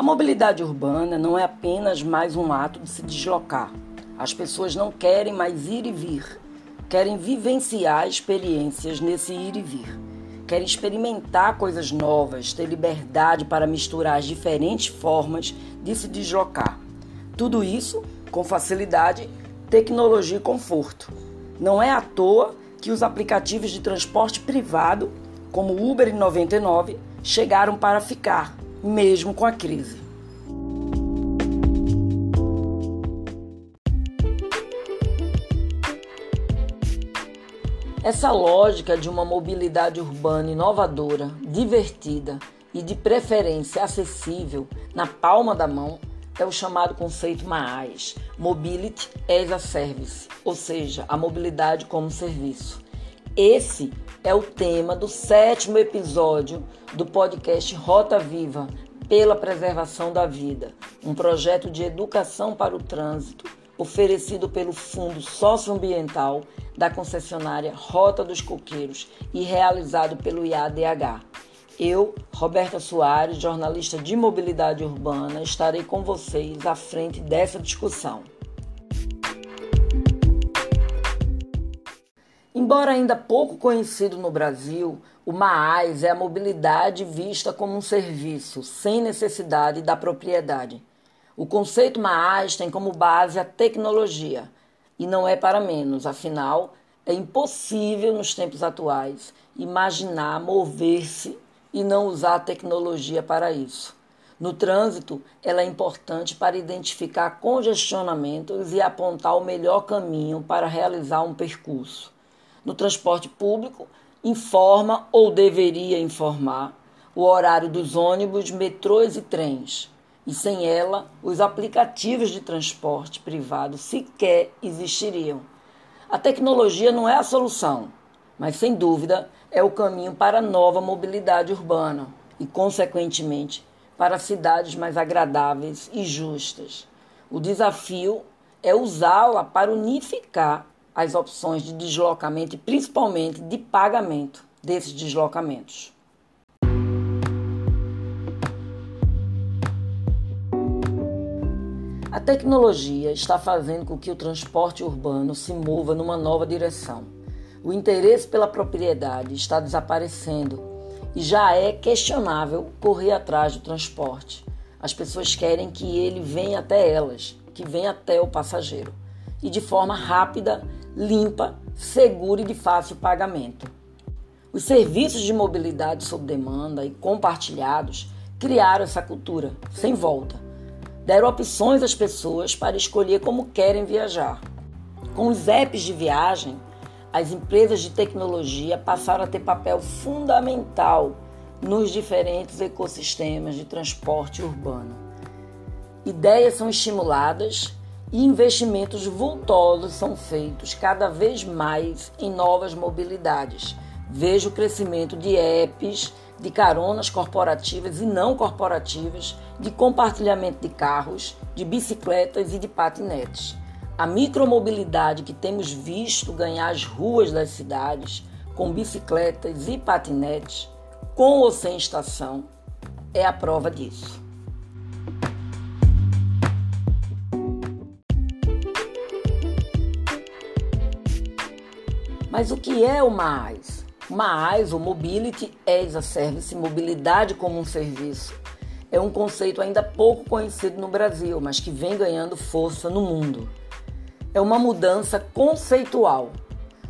A mobilidade urbana não é apenas mais um ato de se deslocar. As pessoas não querem mais ir e vir, querem vivenciar experiências nesse ir e vir. Querem experimentar coisas novas, ter liberdade para misturar as diferentes formas de se deslocar. Tudo isso com facilidade, tecnologia e conforto. Não é à toa que os aplicativos de transporte privado, como Uber e 99, chegaram para ficar mesmo com a crise. Essa lógica de uma mobilidade urbana inovadora, divertida e de preferência acessível na palma da mão é o chamado conceito MAAS, Mobility as a Service, ou seja, a mobilidade como serviço. Esse é o tema do sétimo episódio do podcast Rota Viva pela Preservação da Vida, um projeto de educação para o trânsito oferecido pelo Fundo Socioambiental da concessionária Rota dos Coqueiros e realizado pelo IADH. Eu, Roberta Soares, jornalista de mobilidade urbana, estarei com vocês à frente dessa discussão. Embora ainda pouco conhecido no Brasil, o MAAS é a mobilidade vista como um serviço, sem necessidade da propriedade. O conceito MAAS tem como base a tecnologia, e não é para menos, afinal, é impossível nos tempos atuais imaginar mover-se e não usar a tecnologia para isso. No trânsito, ela é importante para identificar congestionamentos e apontar o melhor caminho para realizar um percurso no transporte público informa ou deveria informar o horário dos ônibus, metrôs e trens. E sem ela, os aplicativos de transporte privado sequer existiriam. A tecnologia não é a solução, mas sem dúvida é o caminho para a nova mobilidade urbana e, consequentemente, para cidades mais agradáveis e justas. O desafio é usá-la para unificar as opções de deslocamento e principalmente de pagamento desses deslocamentos. A tecnologia está fazendo com que o transporte urbano se mova numa nova direção. O interesse pela propriedade está desaparecendo e já é questionável correr atrás do transporte. As pessoas querem que ele venha até elas, que venha até o passageiro e de forma rápida limpa, segura e de fácil pagamento. Os serviços de mobilidade sob demanda e compartilhados criaram essa cultura, sem volta. Deram opções às pessoas para escolher como querem viajar. Com os apps de viagem, as empresas de tecnologia passaram a ter papel fundamental nos diferentes ecossistemas de transporte urbano. Ideias são estimuladas e investimentos vultosos são feitos cada vez mais em novas mobilidades. Vejo o crescimento de apps, de caronas corporativas e não corporativas, de compartilhamento de carros, de bicicletas e de patinetes. A micromobilidade que temos visto ganhar as ruas das cidades, com bicicletas e patinetes, com ou sem estação, é a prova disso. Mas o que é o MAAS? MAAS, ou Mobility as a Service, mobilidade como um serviço, é um conceito ainda pouco conhecido no Brasil, mas que vem ganhando força no mundo. É uma mudança conceitual.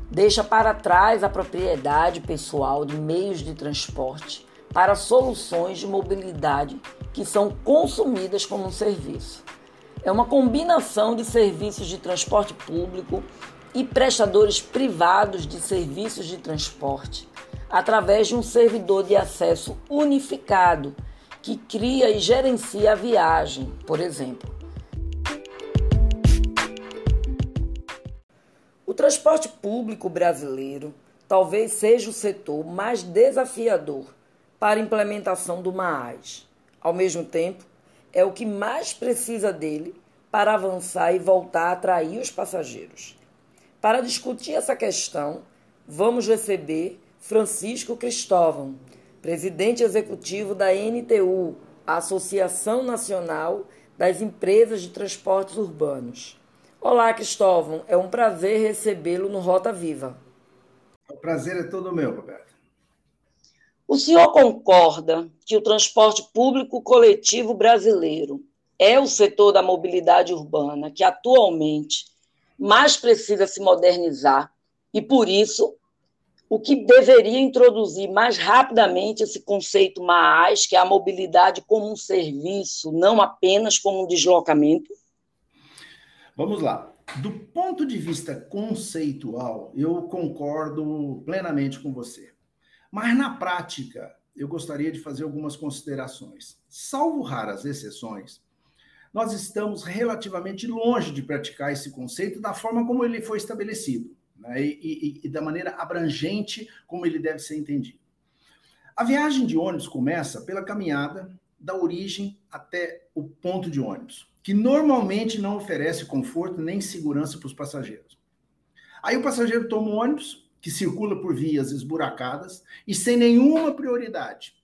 Deixa para trás a propriedade pessoal de meios de transporte para soluções de mobilidade que são consumidas como um serviço. É uma combinação de serviços de transporte público, e prestadores privados de serviços de transporte, através de um servidor de acesso unificado que cria e gerencia a viagem, por exemplo. O transporte público brasileiro talvez seja o setor mais desafiador para a implementação do MAAS. Ao mesmo tempo, é o que mais precisa dele para avançar e voltar a atrair os passageiros. Para discutir essa questão, vamos receber Francisco Cristóvão, presidente executivo da NTU, a Associação Nacional das Empresas de Transportes Urbanos. Olá, Cristóvão, é um prazer recebê-lo no Rota Viva. O prazer é todo meu, Roberto. O senhor concorda que o transporte público coletivo brasileiro é o setor da mobilidade urbana que atualmente mais precisa se modernizar e, por isso, o que deveria introduzir mais rapidamente esse conceito mais, que é a mobilidade como um serviço, não apenas como um deslocamento? Vamos lá. Do ponto de vista conceitual, eu concordo plenamente com você. Mas na prática, eu gostaria de fazer algumas considerações. Salvo raras exceções, nós estamos relativamente longe de praticar esse conceito da forma como ele foi estabelecido né? e, e, e da maneira abrangente como ele deve ser entendido. A viagem de ônibus começa pela caminhada da origem até o ponto de ônibus, que normalmente não oferece conforto nem segurança para os passageiros. Aí o passageiro toma um ônibus que circula por vias esburacadas e sem nenhuma prioridade.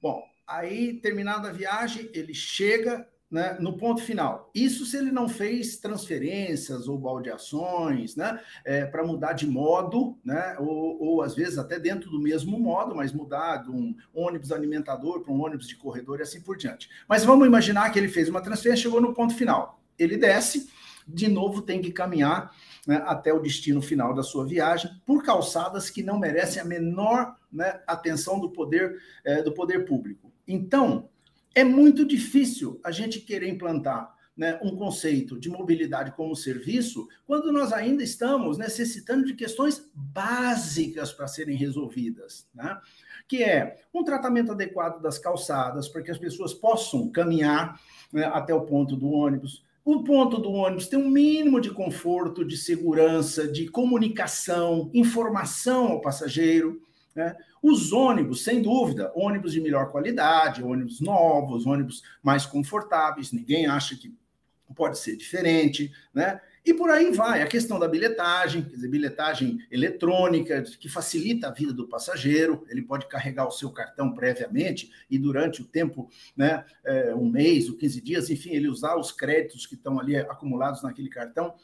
Bom, aí terminada a viagem, ele chega né, no ponto final. Isso se ele não fez transferências ou baldeações, né, é, para mudar de modo, né, ou, ou, às vezes até dentro do mesmo modo, mas mudar de um ônibus alimentador para um ônibus de corredor e assim por diante. Mas vamos imaginar que ele fez uma transferência, chegou no ponto final. Ele desce, de novo tem que caminhar né, até o destino final da sua viagem por calçadas que não merecem a menor né, atenção do poder é, do poder público. Então é muito difícil a gente querer implantar né, um conceito de mobilidade como serviço quando nós ainda estamos necessitando de questões básicas para serem resolvidas, né? que é um tratamento adequado das calçadas para que as pessoas possam caminhar né, até o ponto do ônibus. O ponto do ônibus tem um mínimo de conforto, de segurança, de comunicação, informação ao passageiro. Né? Os ônibus, sem dúvida, ônibus de melhor qualidade, ônibus novos, ônibus mais confortáveis, ninguém acha que pode ser diferente, né? E por aí vai, a questão da bilhetagem, quer dizer, bilhetagem eletrônica, que facilita a vida do passageiro, ele pode carregar o seu cartão previamente e durante o tempo, né, é, um mês ou 15 dias, enfim, ele usar os créditos que estão ali acumulados naquele cartão.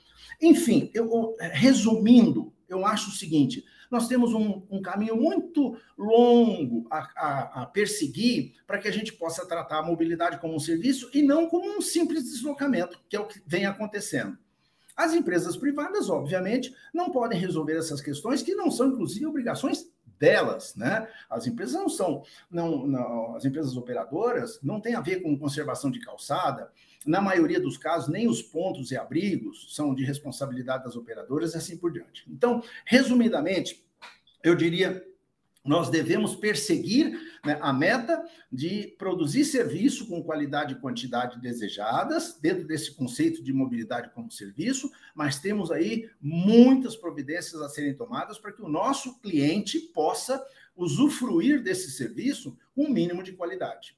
Enfim, eu, resumindo, eu acho o seguinte: nós temos um, um caminho muito longo a, a, a perseguir para que a gente possa tratar a mobilidade como um serviço e não como um simples deslocamento, que é o que vem acontecendo. As empresas privadas, obviamente, não podem resolver essas questões, que não são, inclusive, obrigações delas, né? As empresas não são, não, não, as empresas operadoras não têm a ver com conservação de calçada. Na maioria dos casos, nem os pontos e abrigos são de responsabilidade das operadoras e assim por diante. Então, resumidamente, eu diria nós devemos perseguir né, a meta de produzir serviço com qualidade e quantidade desejadas, dentro desse conceito de mobilidade como serviço, mas temos aí muitas providências a serem tomadas para que o nosso cliente possa usufruir desse serviço com um mínimo de qualidade.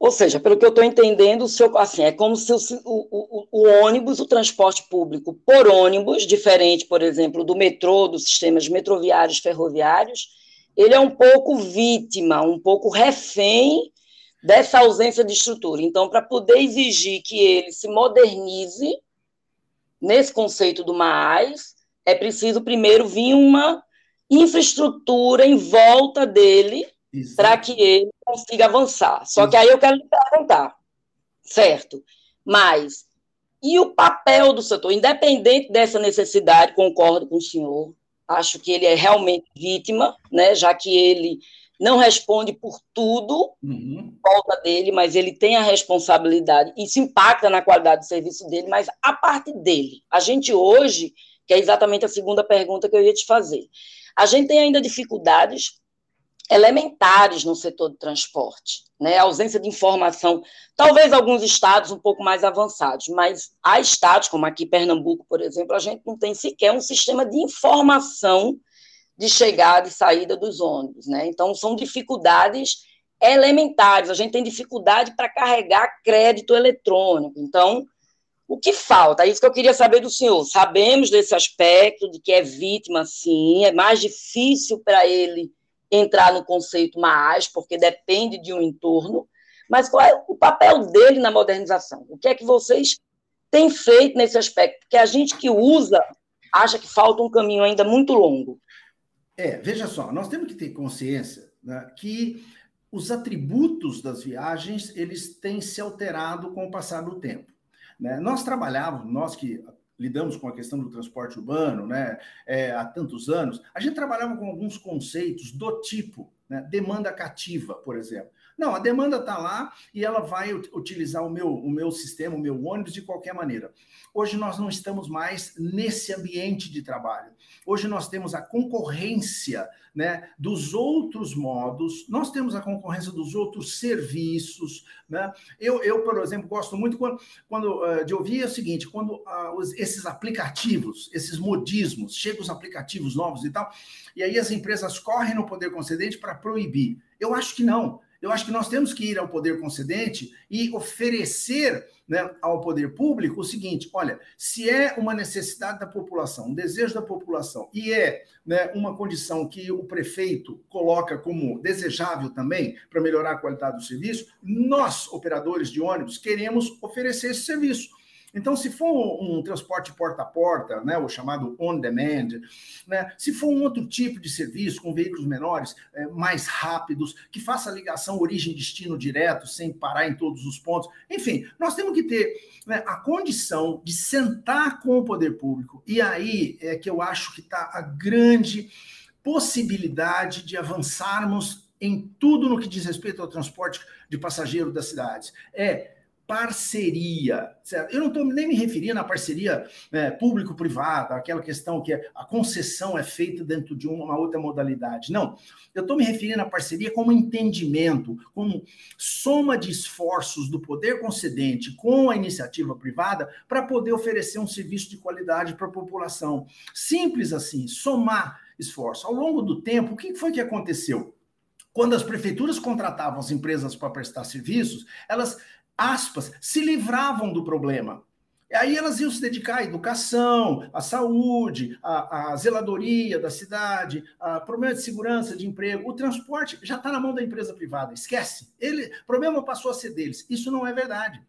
Ou seja, pelo que eu estou entendendo, o seu, assim, é como se o, o, o, ônibus, o transporte público por ônibus, diferente, por exemplo, do metrô, dos sistemas metroviários, ferroviários, ele é um pouco vítima, um pouco refém dessa ausência de estrutura. Então, para poder exigir que ele se modernize nesse conceito do mais, é preciso primeiro vir uma infraestrutura em volta dele para que ele consiga avançar. Só que aí eu quero lhe perguntar, certo? Mas e o papel do setor, independente dessa necessidade, concordo com o senhor, acho que ele é realmente vítima, né, já que ele não responde por tudo uhum. volta dele, mas ele tem a responsabilidade, isso impacta na qualidade do serviço dele, mas a parte dele. A gente hoje, que é exatamente a segunda pergunta que eu ia te fazer, a gente tem ainda dificuldades elementares no setor do transporte, né? A ausência de informação, talvez alguns estados um pouco mais avançados, mas há estados, como aqui Pernambuco, por exemplo, a gente não tem sequer um sistema de informação de chegada e saída dos ônibus, né? Então são dificuldades elementares. A gente tem dificuldade para carregar crédito eletrônico. Então, o que falta? É isso que eu queria saber do senhor. Sabemos desse aspecto de que é vítima, sim, é mais difícil para ele entrar no conceito mais, porque depende de um entorno, mas qual é o papel dele na modernização? O que é que vocês têm feito nesse aspecto? Porque a gente que usa acha que falta um caminho ainda muito longo. É, veja só, nós temos que ter consciência né, que os atributos das viagens eles têm se alterado com o passar do tempo. Né? Nós trabalhávamos, nós que lidamos com a questão do transporte urbano né, é, há tantos anos, a gente trabalhava com alguns conceitos do tipo né, demanda cativa, por exemplo. Não, a demanda está lá e ela vai utilizar o meu, o meu sistema, o meu ônibus de qualquer maneira. Hoje nós não estamos mais nesse ambiente de trabalho. Hoje nós temos a concorrência né, dos outros modos, nós temos a concorrência dos outros serviços. Né? Eu, eu, por exemplo, gosto muito quando, quando uh, de ouvir o seguinte: quando uh, esses aplicativos, esses modismos, chegam os aplicativos novos e tal, e aí as empresas correm no poder concedente para proibir. Eu acho que não. Eu acho que nós temos que ir ao poder concedente e oferecer né, ao poder público o seguinte: olha, se é uma necessidade da população, um desejo da população, e é né, uma condição que o prefeito coloca como desejável também para melhorar a qualidade do serviço, nós, operadores de ônibus, queremos oferecer esse serviço. Então, se for um transporte porta a porta, né, o chamado on demand, né, se for um outro tipo de serviço com veículos menores, é, mais rápidos, que faça ligação origem-destino direto, sem parar em todos os pontos, enfim, nós temos que ter né, a condição de sentar com o poder público. E aí é que eu acho que está a grande possibilidade de avançarmos em tudo no que diz respeito ao transporte de passageiro das cidades. É parceria, certo? Eu não estou nem me referindo à parceria né, público-privada, aquela questão que a concessão é feita dentro de uma outra modalidade. Não, eu estou me referindo à parceria como entendimento, como soma de esforços do poder concedente com a iniciativa privada para poder oferecer um serviço de qualidade para a população. Simples assim, somar esforço. Ao longo do tempo, o que foi que aconteceu? Quando as prefeituras contratavam as empresas para prestar serviços, elas aspas, se livravam do problema. Aí elas iam se dedicar à educação, à saúde, à, à zeladoria da cidade, a problema de segurança, de emprego. O transporte já está na mão da empresa privada, esquece. Ele, o problema passou a ser deles. Isso não é verdade.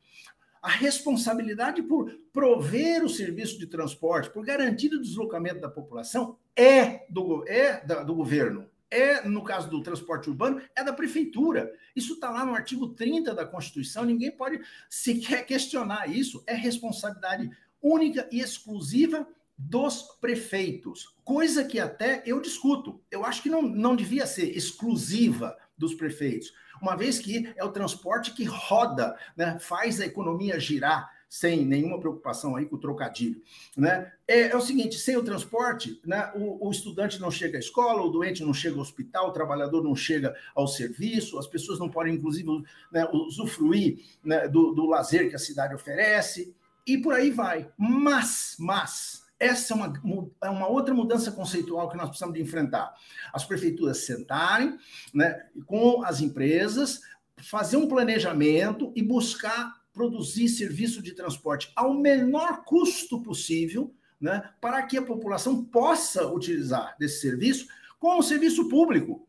A responsabilidade por prover o serviço de transporte, por garantir o deslocamento da população, é do, é da, do governo é, no caso do transporte urbano, é da prefeitura. Isso está lá no artigo 30 da Constituição, ninguém pode sequer questionar isso. É responsabilidade única e exclusiva dos prefeitos, coisa que até eu discuto. Eu acho que não, não devia ser exclusiva dos prefeitos, uma vez que é o transporte que roda, né, faz a economia girar sem nenhuma preocupação aí com o trocadilho. Né? É, é o seguinte: sem o transporte, né, o, o, estudante não chega à escola, o doente não chega ao hospital, o trabalhador não chega ao serviço, as pessoas não podem, inclusive, né, usufruir né, do, do lazer que a cidade oferece, e por aí vai. Mas, mas, essa é uma, é uma outra mudança conceitual que nós precisamos de enfrentar. As prefeituras sentarem né, com as empresas, fazer um planejamento e buscar produzir serviço de transporte ao menor custo possível, né, para que a população possa utilizar desse serviço como serviço público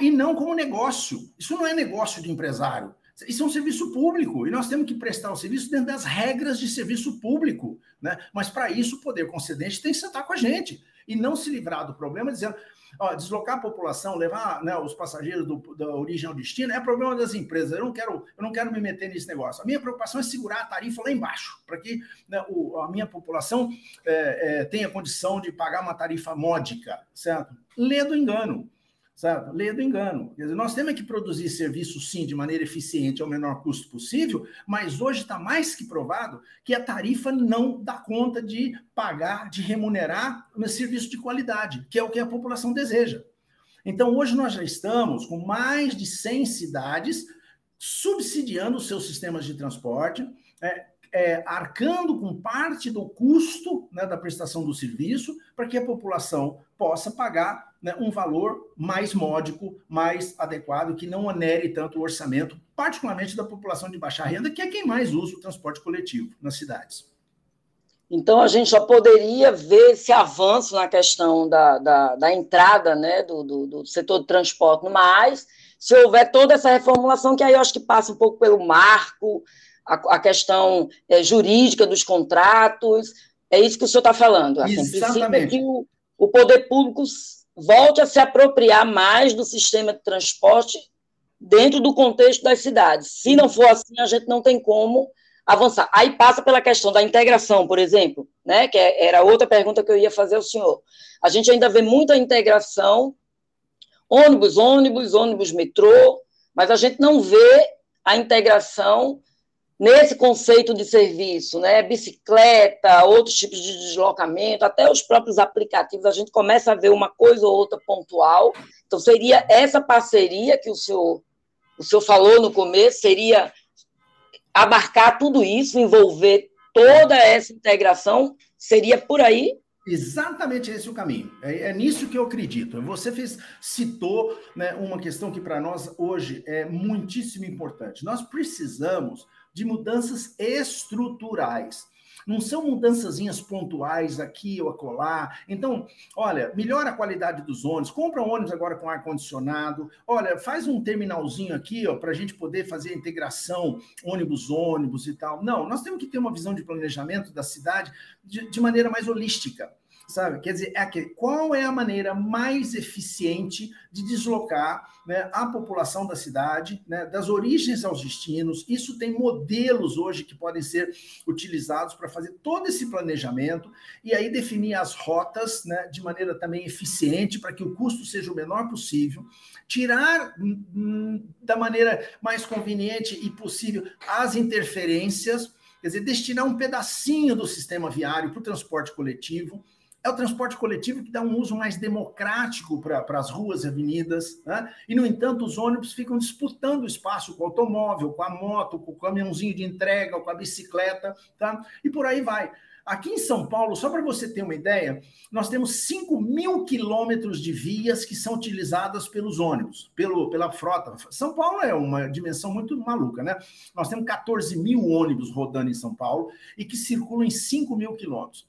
e não como negócio. Isso não é negócio de empresário. Isso é um serviço público e nós temos que prestar o serviço dentro das regras de serviço público. Né? Mas, para isso, o poder concedente tem que sentar com a gente e não se livrar do problema dizendo ó, deslocar a população, levar né, os passageiros do, da origem ao destino, é problema das empresas. Eu não quero, eu não quero me meter nesse negócio. A minha preocupação é segurar a tarifa lá embaixo, para que né, o, a minha população é, é, tenha condição de pagar uma tarifa módica, certo? Lê do engano certo? Lê do engano. Dizer, nós temos que produzir serviço, sim, de maneira eficiente, ao menor custo possível, mas hoje está mais que provado que a tarifa não dá conta de pagar, de remunerar um serviço de qualidade, que é o que a população deseja. Então, hoje nós já estamos com mais de 100 cidades subsidiando os seus sistemas de transporte, é, é, arcando com parte do custo né, da prestação do serviço, para que a população possa pagar né, um valor mais módico, mais adequado, que não onere tanto o orçamento, particularmente da população de baixa renda, que é quem mais usa o transporte coletivo nas cidades. Então, a gente só poderia ver esse avanço na questão da, da, da entrada né, do, do, do, setor de transporte no mais se houver toda essa reformulação, que aí eu acho que passa um pouco pelo marco, a, a questão é, jurídica dos contratos, é isso que o senhor está falando. Assim, precisa que o, o poder público volte a se apropriar mais do sistema de transporte dentro do contexto das cidades. Se não for assim, a gente não tem como avançar. Aí passa pela questão da integração, por exemplo, né, que é, era outra pergunta que eu ia fazer ao senhor. A gente ainda vê muita integração, ônibus, ônibus, ônibus, metrô, mas a gente não vê a integração nesse conceito de serviço, né? Bicicleta, outros tipos de deslocamento, até os próprios aplicativos, a gente começa a ver uma coisa ou outra pontual. Então, seria essa parceria que o senhor, o senhor falou no começo, seria abarcar tudo isso, envolver toda essa integração, seria por aí? Exatamente esse é o caminho. É, é, nisso que eu acredito. Você fez, citou né, uma questão que para nós hoje é muitíssimo importante. Nós precisamos de mudanças estruturais. Não são mudançazinhas pontuais aqui ou acolá. Então, olha, melhora a qualidade dos ônibus, compra um ônibus agora com ar-condicionado. Olha, faz um terminalzinho aqui, ó, para a gente poder fazer a integração ônibus-ônibus e tal. Não, nós temos que ter uma visão de planejamento da cidade de, de maneira mais holística sabe? Quer dizer, é aquele, qual é a maneira mais eficiente de deslocar né, a população da cidade, né, das origens aos destinos? Isso tem modelos hoje que podem ser utilizados para fazer todo esse planejamento e aí definir as rotas né, de maneira também eficiente para que o custo seja o menor possível, tirar hum, hum da maneira mais conveniente e possível as interferências. Quer dizer, destinar um pedacinho do sistema viário para o transporte coletivo, é o transporte coletivo que dá um uso mais democrático para as ruas e avenidas, né? e, no entanto, os ônibus ficam disputando espaço com o automóvel, com a moto, com o caminhãozinho de entrega, com a bicicleta, tá? e por aí vai. Aqui em São Paulo, só para você ter uma ideia, nós temos 5 mil quilômetros de vias que são utilizadas pelos ônibus, pelo, pela frota. São Paulo é uma dimensão muito maluca, né? Nós temos 14 mil ônibus rodando em São Paulo e que circulam em 5 mil quilômetros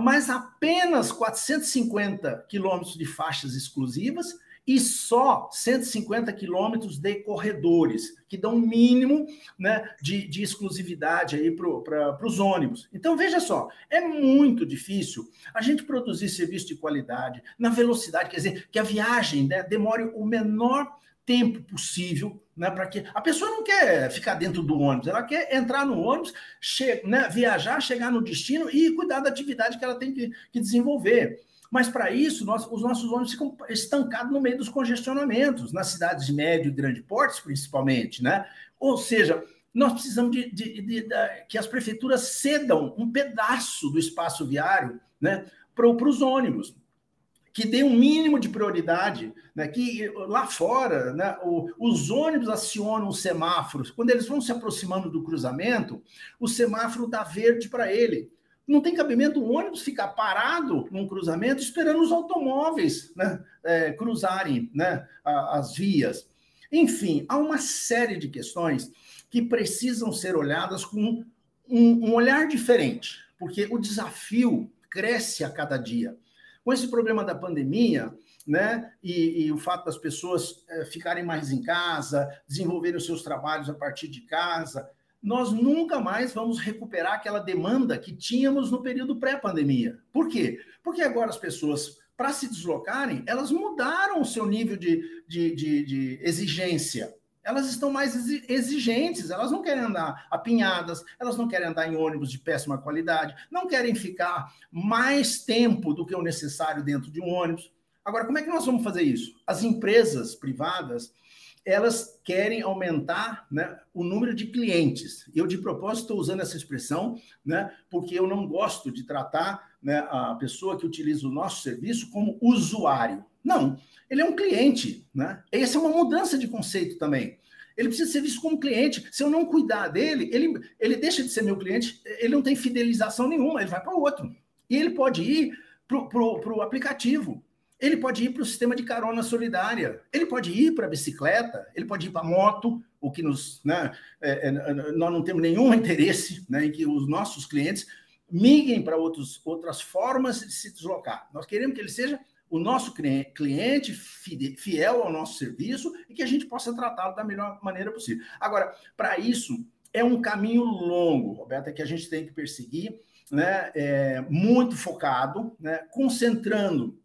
mas apenas 450 quilômetros de faixas exclusivas e só 150 quilômetros de corredores, que dão um mínimo né, de, de exclusividade aí para os ônibus. Então, veja só, é muito difícil a gente produzir serviço de qualidade na velocidade, quer dizer, que a viagem né, demore o menor tempo possível, né, para que a pessoa não quer ficar dentro do ônibus, ela quer entrar no ônibus, che né, viajar, chegar no destino e cuidar da atividade que ela tem que, que desenvolver. Mas para isso, nós, os nossos ônibus ficam estancados no meio dos congestionamentos, nas cidades de médio e grande porte, principalmente, né? Ou seja, nós precisamos de, de, de, de que as prefeituras cedam um pedaço do espaço viário né, para os ônibus que dê um mínimo de prioridade, né, que lá fora né, o, os ônibus acionam os semáforos. Quando eles vão se aproximando do cruzamento, o semáforo dá verde para ele. Não tem cabimento o ônibus ficar parado num cruzamento esperando os automóveis né, é, cruzarem né, as vias. Enfim, há uma série de questões que precisam ser olhadas com um, um olhar diferente, porque o desafio cresce a cada dia. Com esse problema da pandemia, né, e, e o fato das pessoas é, ficarem mais em casa, desenvolverem os seus trabalhos a partir de casa, nós nunca mais vamos recuperar aquela demanda que tínhamos no período pré-pandemia. Por quê? Porque agora as pessoas, para se deslocarem, elas mudaram o seu nível de, de, de, de exigência elas estão mais exigentes, elas não querem andar apinhadas, elas não querem andar em ônibus de péssima qualidade, não querem ficar mais tempo do que o necessário dentro de um ônibus. Agora, como é que nós vamos fazer isso? As empresas privadas, elas querem aumentar né, o número de clientes. Eu, de propósito, estou usando essa expressão, né, porque eu não gosto de tratar né, a pessoa que utiliza o nosso serviço como usuário. Não, ele é um cliente, né? Essa é uma mudança de conceito também. Ele precisa ser visto como cliente. Se eu não cuidar dele, ele, ele deixa de ser meu cliente, ele não tem fidelização nenhuma, ele vai para outro. E ele pode ir para o aplicativo, ele pode ir para o sistema de carona solidária, ele pode ir para a bicicleta, ele pode ir para a moto, o que nos. Né, é, é, nós não temos nenhum interesse né, em que os nossos clientes migrem para outras formas de se deslocar. Nós queremos que ele seja o nosso cliente fiel ao nosso serviço e que a gente possa tratá-lo da melhor maneira possível. Agora, para isso, é um caminho longo, Roberta, que a gente tem que perseguir, né, é, muito focado, né, concentrando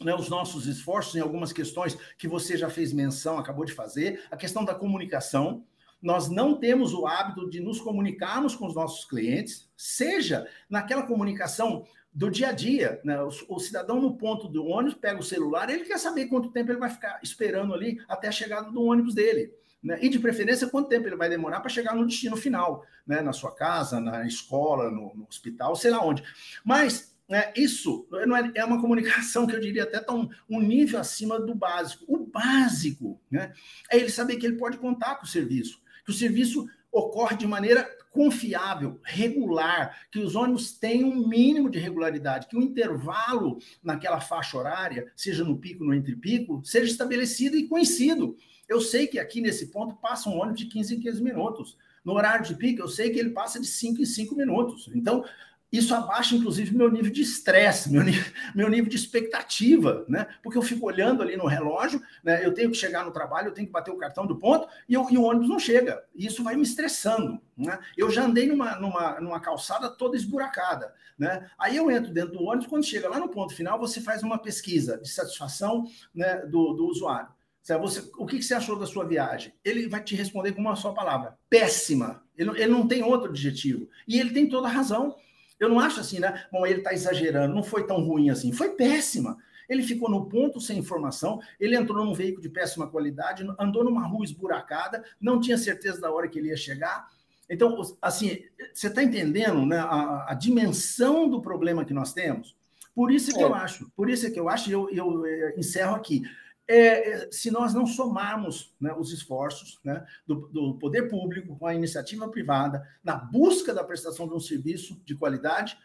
né, os nossos esforços em algumas questões que você já fez menção, acabou de fazer, a questão da comunicação. Nós não temos o hábito de nos comunicarmos com os nossos clientes, seja naquela comunicação do dia a dia. Né? O, o, cidadão no ponto do ônibus pega o celular, ele quer saber quanto tempo ele vai ficar esperando ali até a chegada do ônibus dele. Né? E de preferência, quanto tempo ele vai demorar para chegar no destino final, né? na sua casa, na escola, no, no hospital, sei lá onde. Mas né, isso não é, é, uma comunicação que eu diria até tão um nível acima do básico. O básico né, é ele saber que ele pode contar com o serviço, que o serviço ocorre de maneira confiável, regular, que os ônibus tenham um mínimo de regularidade, que o intervalo naquela faixa horária, seja no pico, no entre pico, seja estabelecido e conhecido. Eu sei que aqui nesse ponto passa um ônibus de 15 em 15 minutos. No horário de pico, eu sei que ele passa de 5 em 5 minutos. Então, isso abaixa, inclusive, meu nível de estresse, meu, meu nível de expectativa, né? Porque eu fico olhando ali no relógio, né? Eu tenho que chegar no trabalho, eu tenho que bater o cartão do ponto e, eu, e o ônibus não chega. E isso vai me estressando, né? Eu já andei numa, numa, numa calçada toda esburacada, né? Aí eu entro dentro do ônibus, quando chega lá no ponto final, você faz uma pesquisa de satisfação né, do, do usuário. Você, o que você achou da sua viagem? Ele vai te responder com uma só palavra: péssima. Ele, ele não tem outro adjetivo. E ele tem toda a razão. Eu não acho assim, né? Bom, ele está exagerando, não foi tão ruim assim. Foi péssima. Ele ficou no ponto sem informação, ele entrou num veículo de péssima qualidade, andou numa rua esburacada, não tinha certeza da hora que ele ia chegar. Então, assim, você está entendendo né, a, a, dimensão do problema que nós temos? Por isso que é. eu acho, por isso é que eu acho, e eu, eu, eu eh, encerro aqui. É, é, se nós não somarmos né, os esforços né, do, do, poder público com a iniciativa privada na busca da prestação de um serviço de qualidade,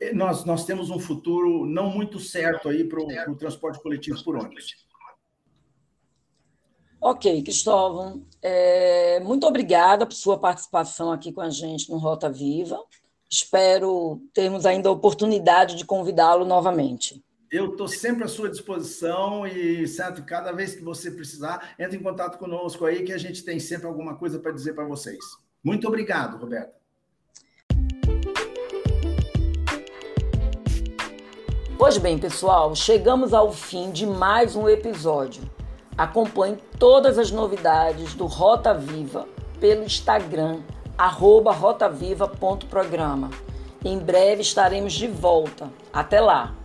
é, nós, nós temos um futuro não muito certo aí para o transporte coletivo por ônibus. Ok, Cristóvão, é, muito obrigada por sua participação aqui com a gente no Rota Viva. Espero termos ainda a oportunidade de convidá-lo novamente. Eu estou sempre à sua disposição e, certo, cada vez que você precisar, entre em contato conosco aí, que a gente tem sempre alguma coisa para dizer para vocês. Muito obrigado, Roberto. Pois bem, pessoal, chegamos ao fim de mais um episódio. Acompanhe todas as novidades do Rota Viva pelo Instagram, rotaviva.programa. Em breve estaremos de volta. Até lá!